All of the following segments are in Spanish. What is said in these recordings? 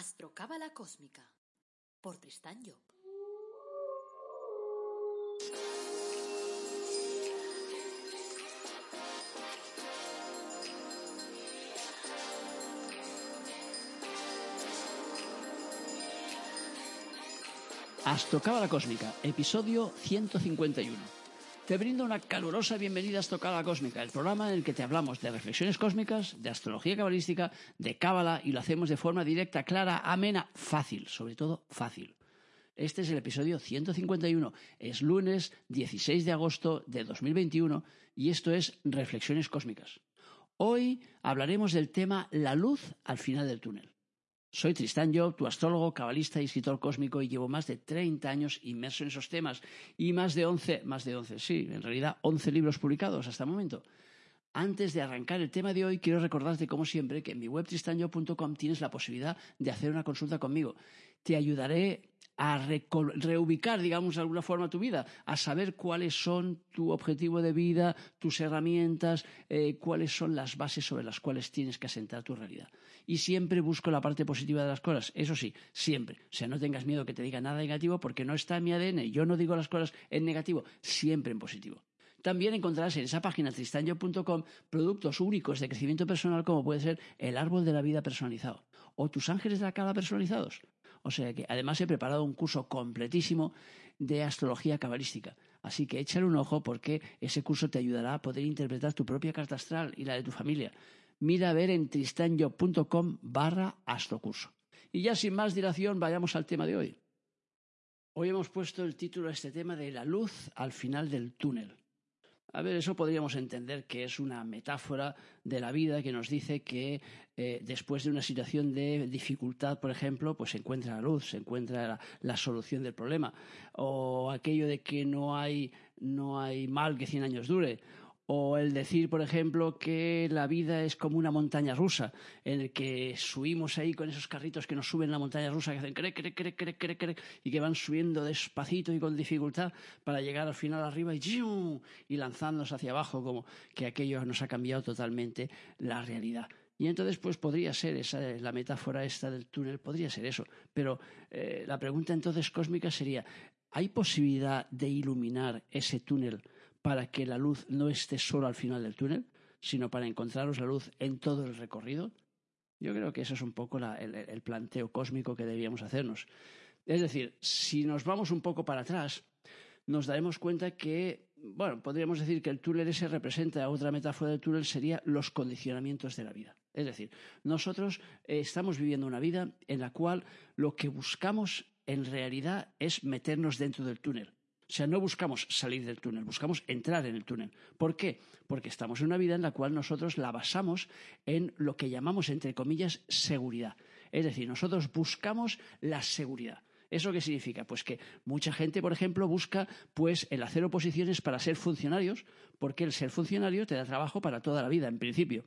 Astrocábala Cósmica por Tristán Job. Astrocábala Cósmica, episodio 151. Te brindo una calurosa bienvenida a Astrocábala Cósmica, el programa en el que te hablamos de reflexiones cósmicas, de astrología cabalística, de cábala y lo hacemos de forma directa, clara, amena, fácil, sobre todo fácil. Este es el episodio 151, es lunes 16 de agosto de 2021 y esto es Reflexiones Cósmicas. Hoy hablaremos del tema la luz al final del túnel. Soy Tristán Job, tu astrólogo, cabalista y escritor cósmico y llevo más de 30 años inmerso en esos temas y más de 11, más de 11, sí, en realidad 11 libros publicados hasta el momento. Antes de arrancar el tema de hoy, quiero recordarte, como siempre, que en mi web tristanjob.com tienes la posibilidad de hacer una consulta conmigo. Te ayudaré a reubicar, digamos, de alguna forma tu vida, a saber cuáles son tu objetivo de vida, tus herramientas, eh, cuáles son las bases sobre las cuales tienes que asentar tu realidad. Y siempre busco la parte positiva de las cosas, eso sí, siempre. O sea, no tengas miedo que te diga nada negativo porque no está en mi ADN. Yo no digo las cosas en negativo, siempre en positivo. También encontrarás en esa página tristanyo.com productos únicos de crecimiento personal como puede ser el árbol de la vida personalizado o tus ángeles de la cara personalizados. O sea que además he preparado un curso completísimo de astrología cabalística. Así que échale un ojo porque ese curso te ayudará a poder interpretar tu propia carta astral y la de tu familia. Mira a ver en tristanyo.com barra astrocurso. Y ya sin más dilación, vayamos al tema de hoy. Hoy hemos puesto el título a este tema de la luz al final del túnel. A ver, eso podríamos entender que es una metáfora de la vida que nos dice que eh, después de una situación de dificultad, por ejemplo, pues se encuentra la luz, se encuentra la, solución del problema. O aquello de que no hay, no hay mal que cien años dure o el decir, por ejemplo, que la vida es como una montaña rusa, en el que subimos ahí con esos carritos que nos suben la montaña rusa, que hacen crec, crec, crec, crec, crec, crec, y que van subiendo despacito y con dificultad para llegar al final arriba y, y lanzándose hacia abajo, como que aquello nos ha cambiado totalmente la realidad. Y entonces, pues podría ser esa, la metáfora esta del túnel, podría ser eso. Pero eh, la pregunta entonces cósmica sería, ¿hay posibilidad de iluminar ese túnel? Para que la luz no esté solo al final del túnel, sino para encontraros la luz en todo el recorrido? Yo creo que eso es un poco el, el, planteo cósmico que debíamos hacernos. Es decir, si nos vamos un poco para atrás, nos daremos cuenta que, bueno, podríamos decir que el túnel ese representa, otra metáfora del túnel sería los condicionamientos de la vida. Es decir, nosotros eh, estamos viviendo una vida en la cual lo que buscamos en realidad es meternos dentro del túnel. O sea, no buscamos salir del túnel, buscamos entrar en el túnel. ¿Por qué? Porque estamos en una vida en la cual nosotros la basamos en lo que llamamos, entre comillas, seguridad. Es decir, nosotros buscamos la seguridad. ¿Eso qué significa? Pues que mucha gente, por ejemplo, busca pues el hacer oposiciones para ser funcionarios, porque el ser funcionario te da trabajo para toda la vida, en principio.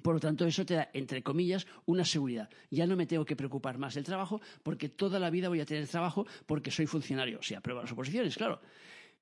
Por lo tanto, eso te da, entre comillas, una seguridad. Ya no me tengo que preocupar más del trabajo porque toda la vida voy a tener trabajo porque soy funcionario. Sea, aprueba las oposiciones, claro.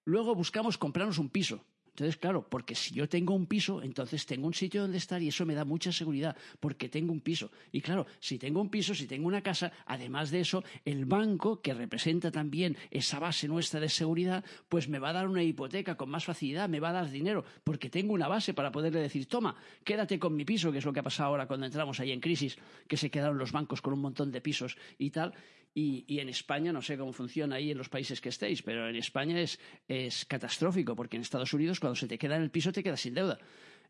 Luego buscamos comprarnos un piso. Entonces, claro, porque si yo tengo un piso, entonces tengo un sitio donde estar y eso me da mucha seguridad, porque tengo un piso. Y claro, si tengo un piso, si tengo una casa, además de eso, el banco, que representa también esa base nuestra de seguridad, pues me va a dar una hipoteca con más facilidad, me va a dar dinero, porque tengo una base para poderle decir, toma, quédate con mi piso, que es lo que ha pasado ahora cuando entramos ahí en crisis, que se quedaron los bancos con un montón de pisos y tal. Y, en España, no sé cómo funciona ahí en los países que estéis, pero en España es, es catastrófico, porque en Estados Unidos cuando se te queda en el piso te quedas sin deuda.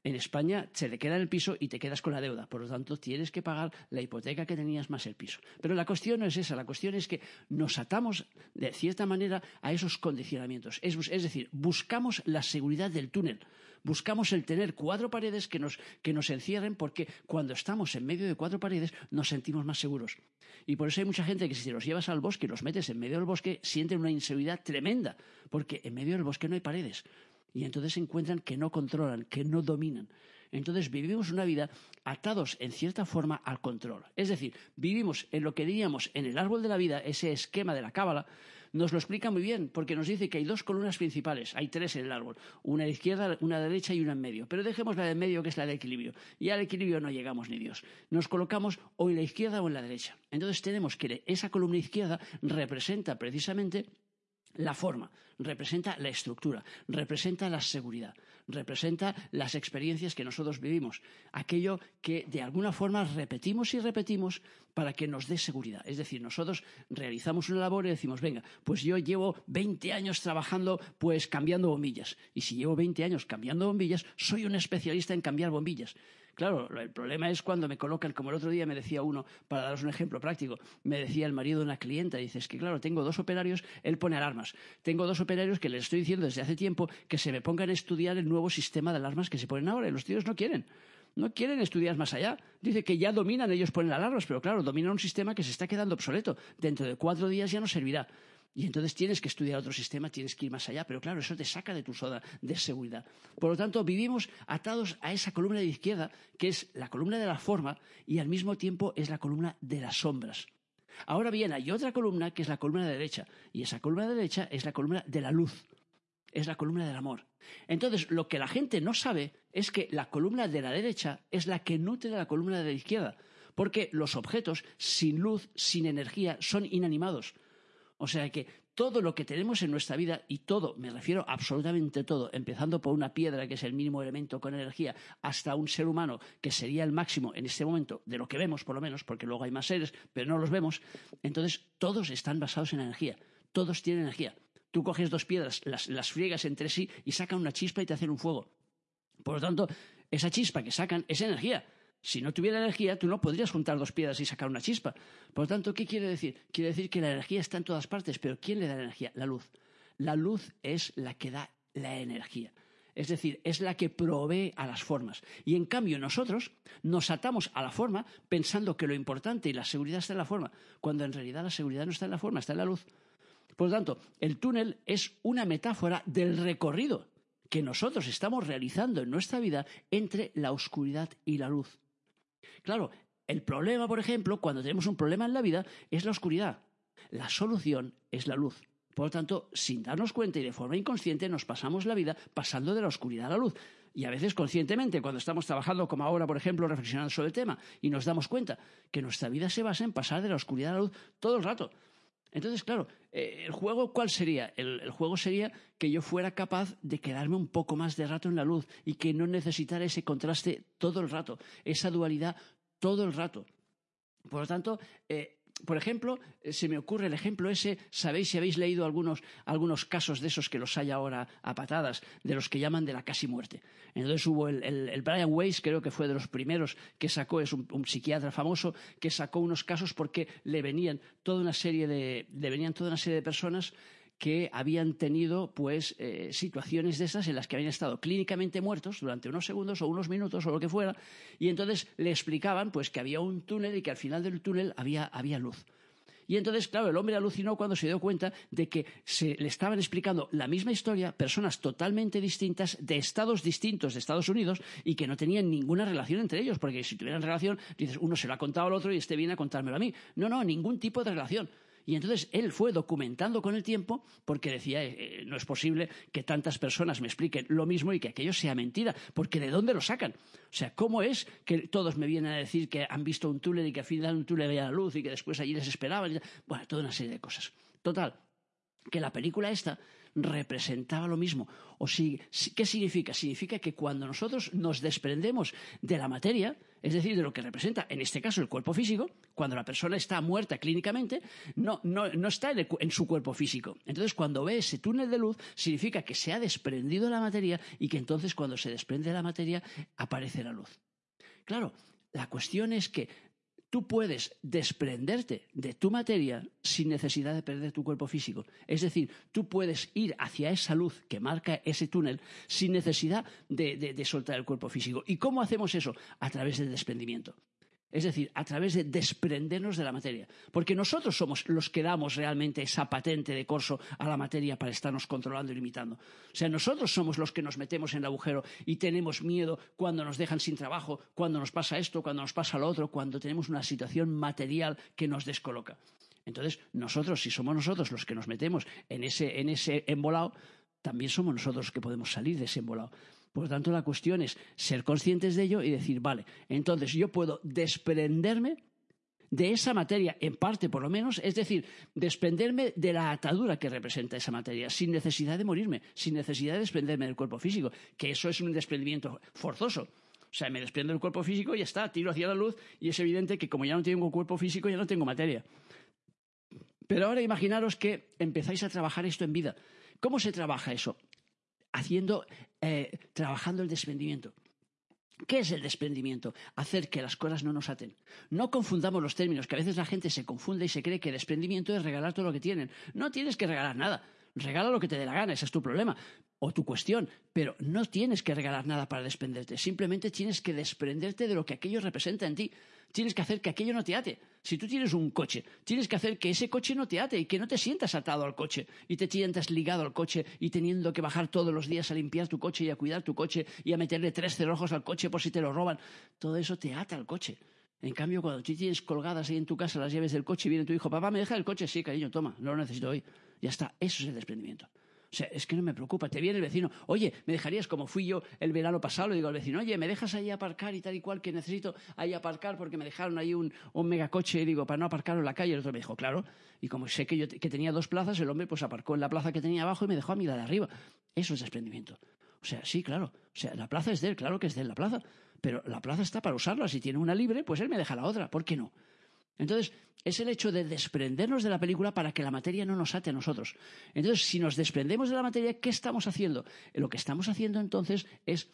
En España se te queda en el piso y te quedas con la deuda. Por lo tanto, tienes que pagar la hipoteca que tenías más el piso. Pero la cuestión no es esa. La cuestión es que nos atamos, de cierta manera, a esos condicionamientos. Es, es decir, buscamos la seguridad del túnel. Buscamos el tener cuatro paredes que nos, que nos encierren porque cuando estamos en medio de cuatro paredes nos sentimos más seguros. Y por eso hay mucha gente que si los llevas al bosque y los metes en medio del bosque sienten una inseguridad tremenda. Porque en medio del bosque no hay paredes y entonces encuentran que no controlan, que no dominan. Entonces vivimos una vida atados en cierta forma al control. Es decir, vivimos en lo que diríamos en el árbol de la vida, ese esquema de la cábala, nos lo explica muy bien, porque nos dice que hay dos columnas principales, hay tres en el árbol, una a la izquierda, una a la derecha y una en medio. Pero dejemos la de en medio, que es la del equilibrio. Y al equilibrio no llegamos ni Dios. Nos colocamos o en la izquierda o en la derecha. Entonces tenemos que esa columna izquierda representa precisamente la forma, representa la estructura, representa la seguridad, representa las experiencias que nosotros vivimos, aquello que de alguna forma repetimos y repetimos para que nos dé seguridad. Es decir, nosotros realizamos una labor y decimos, venga, pues yo llevo 20 años trabajando pues cambiando bombillas. Y si llevo 20 años cambiando bombillas, soy un especialista en cambiar bombillas. Claro, el problema es cuando me colocan, como el otro día me decía uno, para daros un ejemplo práctico, me decía el marido de una clienta, dice, que claro, tengo dos operarios, él pone alarmas. Tengo dos operarios que les estoy diciendo desde hace tiempo que se me pongan a estudiar el nuevo sistema de alarmas que se ponen ahora y los tíos no quieren. No quieren estudiar más allá. Dice que ya dominan, ellos ponen alarmas, pero claro, dominan un sistema que se está quedando obsoleto. Dentro de cuatro días ya no servirá. Y entonces tienes que estudiar otro sistema, tienes que ir más allá, pero claro, eso te saca de tu zona de seguridad. Por lo tanto, vivimos atados a esa columna de izquierda, que es la columna de la forma, y al mismo tiempo es la columna de las sombras. Ahora bien, hay otra columna que es la columna de derecha, y esa columna de derecha es la columna de la luz, es la columna del amor. Entonces, lo que la gente no sabe es que la columna de la derecha es la que nutre la columna de la izquierda, porque los objetos sin luz, sin energía, son inanimados o sea que todo lo que tenemos en nuestra vida, y todo, me refiero absolutamente todo, empezando por una piedra, que es el mínimo elemento con energía, hasta un ser humano, que sería el máximo en este momento, de lo que vemos por lo menos, porque luego hay más seres, pero no los vemos, entonces todos están basados en energía, todos tienen energía. Tú coges dos piedras, las, las friegas entre sí y sacan una chispa y te hacen un fuego. Por lo tanto, esa chispa que sacan es energía. Si no tuviera energía, tú no podrías juntar dos piedras y sacar una chispa. Por lo tanto, ¿qué quiere decir? Quiere decir que la energía está en todas partes, pero ¿quién le da la energía? La luz. La luz es la que da la energía. Es decir, es la que provee a las formas. Y en cambio nosotros nos atamos a la forma pensando que lo importante y la seguridad está en la forma, cuando en realidad la seguridad no está en la forma, está en la luz. Por lo tanto, el túnel es una metáfora del recorrido que nosotros estamos realizando en nuestra vida entre la oscuridad y la luz. Claro, el problema, por ejemplo, cuando tenemos un problema en la vida, es la oscuridad. La solución es la luz. Por lo tanto, sin darnos cuenta y de forma inconsciente, nos pasamos la vida pasando de la oscuridad a la luz. Y a veces conscientemente, cuando estamos trabajando, como ahora, por ejemplo, reflexionando sobre el tema, y nos damos cuenta que nuestra vida se basa en pasar de la oscuridad a la luz todo el rato. Entonces, claro, eh, ¿el juego cuál sería? El, juego sería que yo fuera capaz de quedarme un poco más de rato en la luz y que no necesitara ese contraste todo el rato, esa dualidad todo el rato. Por lo tanto, eh, por ejemplo, eh, se me ocurre el ejemplo ese, sabéis si habéis leído algunos, algunos, casos de esos que los hay ahora a patadas, de los que llaman de la casi muerte. Entonces hubo el, el, Brian Weiss, creo que fue de los primeros que sacó, es un, un, psiquiatra famoso, que sacó unos casos porque le venían toda una serie de, le venían toda una serie de personas que habían tenido pues eh, situaciones de esas en las que habían estado clínicamente muertos durante unos segundos o unos minutos o lo que fuera y entonces le explicaban pues que había un túnel y que al final del túnel había, había luz. Y entonces, claro, el hombre alucinó cuando se dio cuenta de que se le estaban explicando la misma historia personas totalmente distintas de estados distintos de Estados Unidos y que no tenían ninguna relación entre ellos, porque si tuvieran relación, dices, uno se lo ha contado al otro y este viene a contármelo a mí. No, no, ningún tipo de relación. Y entonces él fue documentando con el tiempo porque decía, eh, eh, no es posible que tantas personas me expliquen lo mismo y que aquello sea mentira, porque ¿de dónde lo sacan? O sea, ¿cómo es que todos me vienen a decir que han visto un túnel y que al final un túnel veía la luz y que después allí les esperaban? Bueno, toda una serie de cosas. Total, que la película esta representaba lo mismo. O si, ¿Qué significa? Significa que cuando nosotros nos desprendemos de la materia, es decir, de lo que representa, en este caso, el cuerpo físico, cuando la persona está muerta clínicamente, no, está en, en, su cuerpo físico. Entonces, cuando ve ese túnel de luz, significa que se ha desprendido de la materia y que entonces, cuando se desprende de la materia, aparece la luz. Claro, la cuestión es que tú puedes desprenderte de tu materia sin necesidad de perder tu cuerpo físico. Es decir, tú puedes ir hacia esa luz que marca ese túnel sin necesidad de, soltar el cuerpo físico. ¿Y cómo hacemos eso? A través del desprendimiento. Es decir, a través de desprendernos de la materia. Porque nosotros somos los que damos realmente esa patente de corso a la materia para estarnos controlando y limitando. O sea, nosotros somos los que nos metemos en el agujero y tenemos miedo cuando nos dejan sin trabajo, cuando nos pasa esto, cuando nos pasa lo otro, cuando tenemos una situación material que nos descoloca. Entonces, nosotros, si somos nosotros los que nos metemos en ese, en ese embolado, también somos nosotros los que podemos salir de ese embolado. Por lo tanto, la cuestión es ser conscientes de ello y decir, vale, entonces yo puedo desprenderme de esa materia, en parte por lo menos, es decir, desprenderme de la atadura que representa esa materia, sin necesidad de morirme, sin necesidad de desprenderme del cuerpo físico, que eso es un desprendimiento forzoso. O sea, me desprendo del cuerpo físico y ya está, tiro hacia la luz y es evidente que como ya no tengo cuerpo físico, ya no tengo materia. Pero ahora imaginaros que empezáis a trabajar esto en vida. ¿Cómo se trabaja eso? Haciendo, eh, trabajando el desprendimiento. ¿Qué es el desprendimiento? Hacer que las cosas no nos aten. No confundamos los términos, que a veces la gente se confunde y se cree que el desprendimiento es regalar todo lo que tienen. No tienes que regalar nada. Regala lo que te dé la gana, ese es tu problema o tu cuestión, pero no tienes que regalar nada para desprenderte. Simplemente tienes que desprenderte de lo que aquello representa en ti. Tienes que hacer que aquello no te ate. Si tú tienes un coche, tienes que hacer que ese coche no te ate y que no te sientas atado al coche y te sientas ligado al coche y teniendo que bajar todos los días a limpiar tu coche y a cuidar tu coche y a meterle tres cerrojos al coche por si te lo roban. Todo eso te ata al coche. En cambio, cuando tú tienes colgadas ahí en tu casa las llaves del coche y viene tu hijo, papá, ¿me deja el coche? Sí, cariño, toma, no lo necesito hoy. Ya está, eso es el desprendimiento. O sea, es que no me preocupa. Te viene el vecino, oye, ¿me dejarías como fui yo el verano pasado? Le digo al vecino, oye, ¿me dejas ahí aparcar y tal y cual que necesito ahí aparcar porque me dejaron ahí un, un megacoche y digo, para no aparcar en la calle? El otro me dijo, claro. Y como sé que yo que tenía dos plazas, el hombre pues aparcó en la plaza que tenía abajo y me dejó a mí la de arriba. Eso es desprendimiento. O sea, sí, claro. O sea, la plaza es de él, claro que es de él la plaza. Pero la plaza está para usarla. Si tiene una libre, pues él me deja la otra. ¿Por qué no? Entonces, es el hecho de desprendernos de la película para que la materia no nos ate a nosotros. Entonces, si nos desprendemos de la materia, ¿qué estamos haciendo? Lo que estamos haciendo entonces es,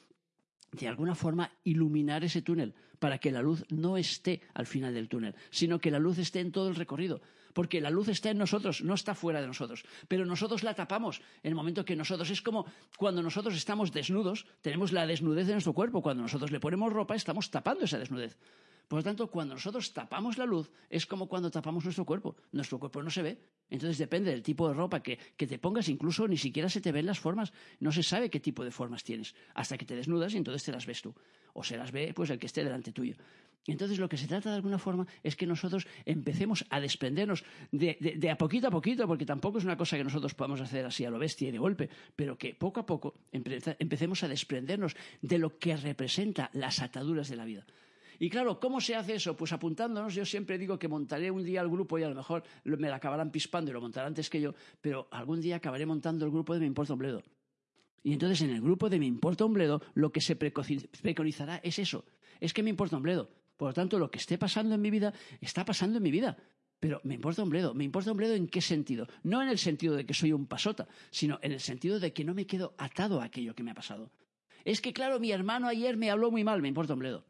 de alguna forma, iluminar ese túnel para que la luz no esté al final del túnel, sino que la luz esté en todo el recorrido. Porque la luz está en nosotros, no está fuera de nosotros. Pero nosotros la tapamos en el momento que nosotros. Es como cuando nosotros estamos desnudos, tenemos la desnudez de nuestro cuerpo. Cuando nosotros le ponemos ropa, estamos tapando esa desnudez. Por lo tanto, cuando nosotros tapamos la luz, es como cuando tapamos nuestro cuerpo. Nuestro cuerpo no se ve. Entonces depende del tipo de ropa que, te pongas, incluso ni siquiera se te ven las formas. No se sabe qué tipo de formas tienes. Hasta que te desnudas y entonces te las ves tú. O se las ve pues el que esté delante tuyo. Entonces lo que se trata de alguna forma es que nosotros empecemos a desprendernos de, de, a poquito a poquito, porque tampoco es una cosa que nosotros podamos hacer así a lo bestia y de golpe, pero que poco a poco empecemos a desprendernos de lo que representa las ataduras de la vida. Y claro, ¿cómo se hace eso? Pues apuntándonos, yo siempre digo que montaré un día el grupo y a lo mejor me la acabarán pispando y lo montarán antes que yo, pero algún día acabaré montando el grupo de Me Importa un Bledo. Y entonces en el grupo de Me Importa un Bledo lo que se preconizará es eso, es que me importa un bledo. Por lo tanto, lo que esté pasando en mi vida está pasando en mi vida. Pero me importa un bledo. ¿Me importa un bledo en qué sentido? No en el sentido de que soy un pasota, sino en el sentido de que no me quedo atado a aquello que me ha pasado. Es que, claro, mi hermano ayer me habló muy mal, me importa un bledo.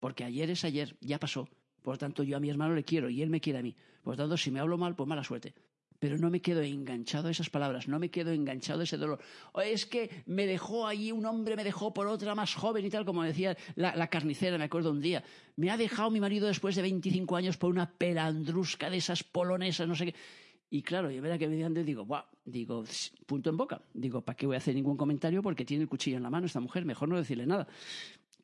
Porque ayer es ayer, ya pasó. Por lo tanto, yo a mi hermano le quiero y él me quiere a mí. Por lo tanto, si me hablo mal, pues mala suerte. Pero no me quedo enganchado a esas palabras, no me quedo enganchado a ese dolor. O es que me dejó allí, un hombre me dejó por otra más joven y tal, como decía la, carnicera, me acuerdo un día. Me ha dejado mi marido después de 25 años por una pelandrusca de esas polonesas, no sé qué. Y claro, yo verá que me digan, digo, Buah, digo, punto en boca. Digo, ¿para qué voy a hacer ningún comentario? Porque tiene el cuchillo en la mano esta mujer, mejor no decirle nada.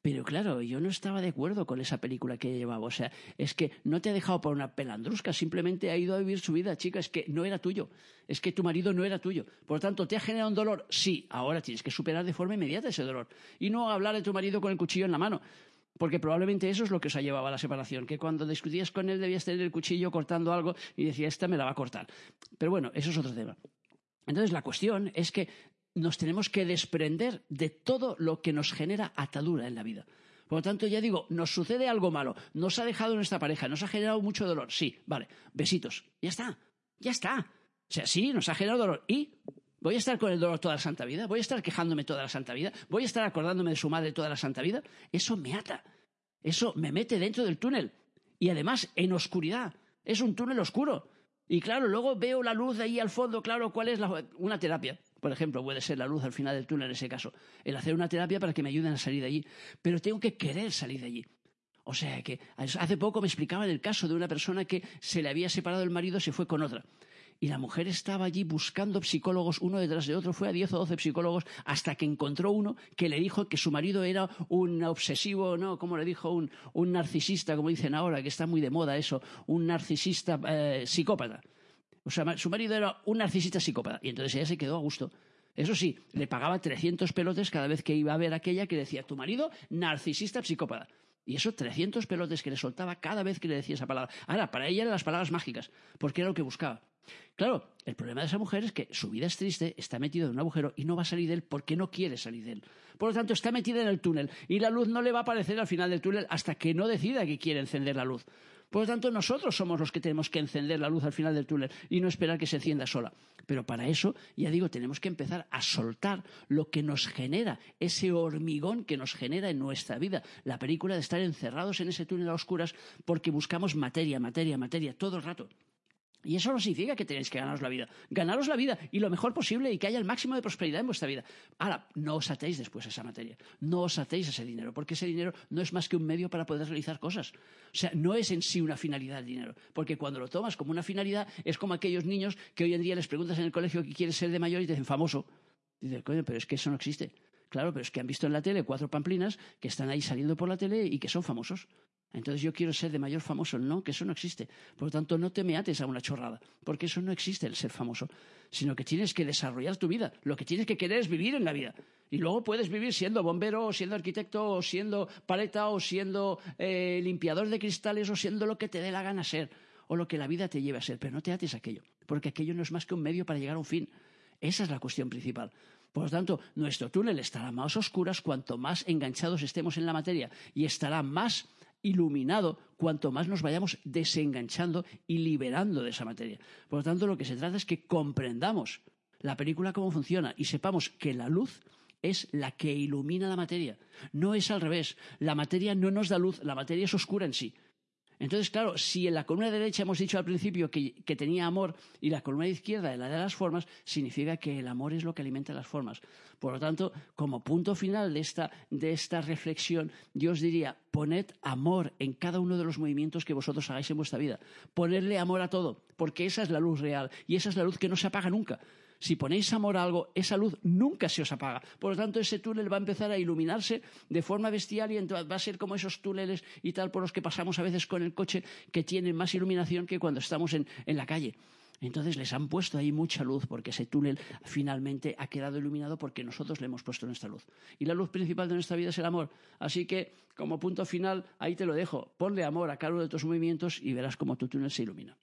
Pero claro, yo no estaba de acuerdo con esa película que llevaba. O sea, es que no te ha dejado por una pelandrusca, simplemente ha ido a vivir su vida, chica. Es que no era tuyo. Es que tu marido no era tuyo. Por lo tanto, ¿te ha generado un dolor? Sí, ahora tienes que superar de forma inmediata ese dolor. Y no hablar de tu marido con el cuchillo en la mano. Porque probablemente eso es lo que os ha llevado a la separación, que cuando discutías con él debías tener el cuchillo cortando algo y decía, esta me la va a cortar. Pero bueno, eso es otro tema. Entonces la cuestión es que nos tenemos que desprender de todo lo que nos genera atadura en la vida. Por lo tanto, ya digo, nos sucede algo malo, nos ha dejado nuestra pareja, nos ha generado mucho dolor. Sí, vale, besitos. Ya está, ya está. O sea, sí, nos ha generado dolor. ¿Y? ¿Voy a estar con el dolor toda la santa vida? ¿Voy a estar quejándome toda la santa vida? ¿Voy a estar acordándome de su madre toda la santa vida? Eso me ata. Eso me mete dentro del túnel. Y además, en oscuridad. Es un túnel oscuro. Y claro, luego veo la luz ahí al fondo, claro, ¿cuál es la... una terapia? Por ejemplo, puede ser la luz al final del túnel en ese caso, el hacer una terapia para que me ayuden a salir de allí, pero tengo que querer salir de allí. O sea que hace poco me explicaban el caso de una persona que se le había separado el marido y se fue con otra. y la mujer estaba allí buscando psicólogos uno detrás de otro, fue a 10 o 12 psicólogos hasta que encontró uno que le dijo que su marido era un obsesivo, ¿no? Como le dijo un, narcisista, como dicen ahora, que está muy de moda eso, un narcisista eh, psicópata. O sea, su marido era un narcisista psicópata. Y entonces ella se quedó a gusto. Eso sí, le pagaba 300 pelotes cada vez que iba a ver aquella que decía, tu marido, narcisista psicópata. Y eso 300 pelotes que le soltaba cada vez que le decía esa palabra. Ahora, para ella eran las palabras mágicas, porque era lo que buscaba. Claro, el problema de esa mujer es que su vida es triste, está metida en un agujero y no va a salir de él porque no quiere salir de él. Por lo tanto, está metida en el túnel y la luz no le va a aparecer al final del túnel hasta que no decida que quiere encender la luz. Por lo tanto, nosotros somos los que tenemos que encender la luz al final del túnel y no esperar que se encienda sola. Pero para eso, ya digo, tenemos que empezar a soltar lo que nos genera, ese hormigón que nos genera en nuestra vida. La película de estar encerrados en ese túnel a oscuras porque buscamos materia, materia, materia, todo el rato. Y eso no significa que tenéis que ganaros la vida. Ganaros la vida y lo mejor posible y que haya el máximo de prosperidad en vuestra vida. Ahora, no os atéis después a esa materia. No os atéis a ese dinero, porque ese dinero no es más que un medio para poder realizar cosas. O sea, no es en sí una finalidad el dinero. Porque cuando lo tomas como una finalidad, es como aquellos niños que hoy en día les preguntas en el colegio qué quieres ser de mayor y te dicen famoso. Dices, coño, pero es que eso no existe. Claro, pero es que han visto en la tele cuatro pamplinas que están ahí saliendo por la tele y que son famosos. Entonces yo quiero ser de mayor famoso. No, que eso no existe. Por lo tanto, no te me ates a una chorrada, porque eso no existe el ser famoso, sino que tienes que desarrollar tu vida. Lo que tienes que querer es vivir en la vida. Y luego puedes vivir siendo bombero, o siendo arquitecto, o siendo paleta, o siendo eh, limpiador de cristales, o siendo lo que te dé la gana ser, o lo que la vida te lleve a ser. Pero no te ates a aquello, porque aquello no es más que un medio para llegar a un fin. Esa es la cuestión principal. Por lo tanto, nuestro túnel estará más oscuras cuanto más enganchados estemos en la materia y estará más iluminado cuanto más nos vayamos desenganchando y liberando de esa materia. Por lo tanto, lo que se trata es que comprendamos la película cómo funciona y sepamos que la luz es la que ilumina la materia. No es al revés. La materia no nos da luz, la materia es oscura en sí. Entonces, claro, si en la columna derecha hemos dicho al principio que, tenía amor y la columna izquierda la de las formas, significa que el amor es lo que alimenta las formas. Por lo tanto, como punto final de esta, de esta reflexión, yo os diría, poned amor en cada uno de los movimientos que vosotros hagáis en vuestra vida. Ponerle amor a todo, porque esa es la luz real y esa es la luz que no se apaga nunca. Si ponéis amor a algo, esa luz nunca se os apaga. Por lo tanto, ese túnel va a empezar a iluminarse de forma bestial y va a ser como esos túneles y tal por los que pasamos a veces con el coche que tienen más iluminación que cuando estamos en, en la calle. Entonces les han puesto ahí mucha luz porque ese túnel finalmente ha quedado iluminado porque nosotros le hemos puesto nuestra luz. Y la luz principal de nuestra vida es el amor. Así que, como punto final, ahí te lo dejo. Ponle amor a cada uno de tus movimientos y verás cómo tu túnel se ilumina.